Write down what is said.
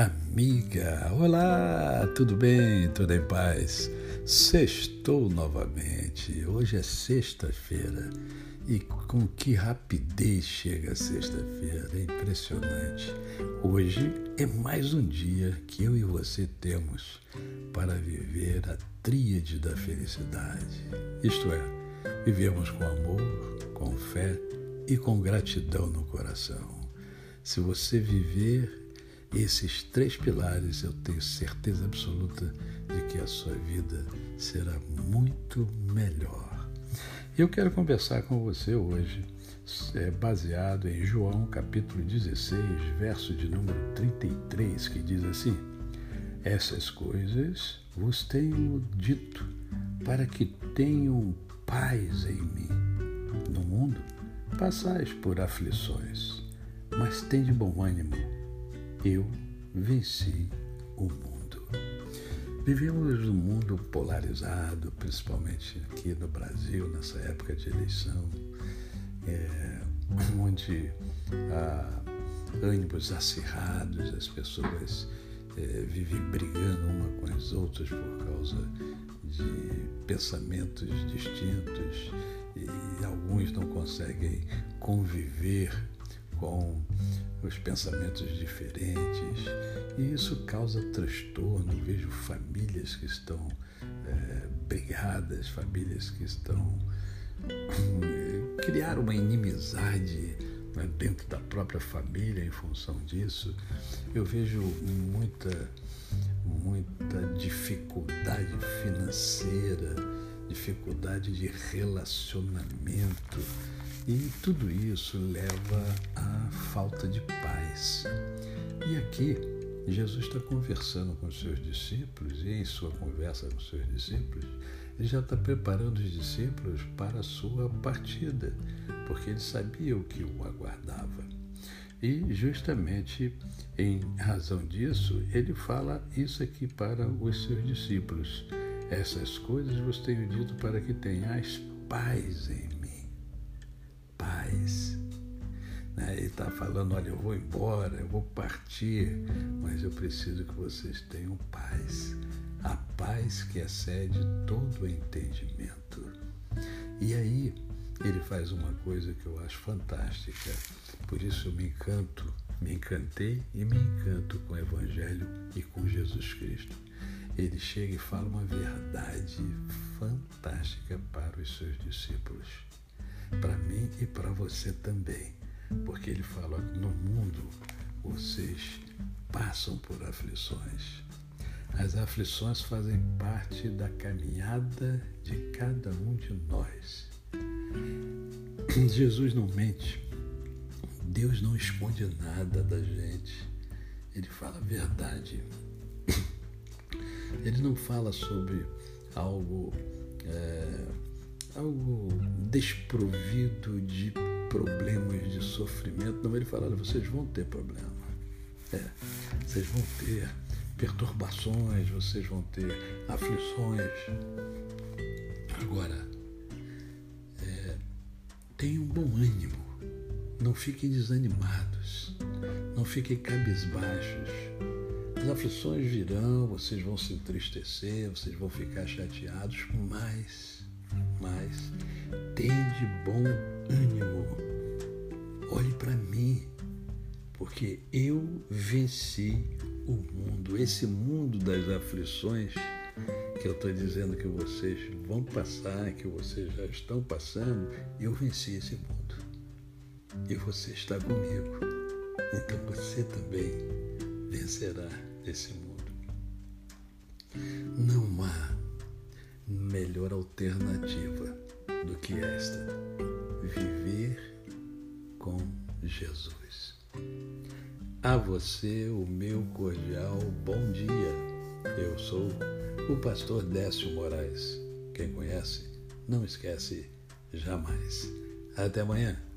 amiga! Olá, tudo bem? Tudo em paz? Sextou novamente. Hoje é sexta-feira e com que rapidez chega a sexta-feira, é impressionante. Hoje é mais um dia que eu e você temos para viver a tríade da felicidade. Isto é, vivemos com amor, com fé e com gratidão no coração. Se você viver esses três pilares, eu tenho certeza absoluta de que a sua vida será muito melhor. Eu quero conversar com você hoje, é, baseado em João capítulo 16, verso de número 33, que diz assim: Essas coisas vos tenho dito para que tenham paz em mim. No mundo passais por aflições, mas tende bom ânimo eu venci o mundo. Vivemos num mundo polarizado, principalmente aqui no Brasil, nessa época de eleição, é, onde há ânimos acirrados, as pessoas é, vivem brigando uma com as outras por causa de pensamentos distintos e alguns não conseguem conviver com os pensamentos diferentes, e isso causa transtorno. Vejo famílias que estão é, brigadas, famílias que estão. criar uma inimizade né, dentro da própria família em função disso. Eu vejo muita, muita dificuldade financeira, dificuldade de relacionamento e tudo isso leva à falta de paz. E aqui, Jesus está conversando com os seus discípulos, e em sua conversa com os seus discípulos, ele já está preparando os discípulos para a sua partida, porque ele sabia o que o aguardava. E justamente em razão disso, ele fala isso aqui para os seus discípulos. Essas coisas vos tenho dito para que tenhais paz em paz. Né? Ele está falando: olha, eu vou embora, eu vou partir, mas eu preciso que vocês tenham paz. A paz que excede todo o entendimento. E aí, ele faz uma coisa que eu acho fantástica. Por isso eu me encanto, me encantei e me encanto com o Evangelho e com Jesus Cristo. Ele chega e fala uma verdade fantástica para os seus discípulos para mim e para você também, porque ele fala: no mundo vocês passam por aflições. As aflições fazem parte da caminhada de cada um de nós. Jesus não mente. Deus não esconde nada da gente. Ele fala a verdade. Ele não fala sobre algo é, algo desprovido de problemas, de sofrimento. Não, ele fala, vocês vão ter problema. É, vocês vão ter perturbações, vocês vão ter aflições. Agora, é, tenham bom ânimo, não fiquem desanimados, não fiquem cabisbaixos. As aflições virão, vocês vão se entristecer, vocês vão ficar chateados, mas mas tende bom ânimo. Olhe para mim, porque eu venci o mundo, esse mundo das aflições que eu estou dizendo que vocês vão passar, que vocês já estão passando, eu venci esse mundo. E você está comigo. Então você também vencerá esse mundo. Não melhor alternativa do que esta: viver com Jesus. A você o meu cordial bom dia. Eu sou o pastor Décio Moraes. Quem conhece, não esquece jamais. Até amanhã.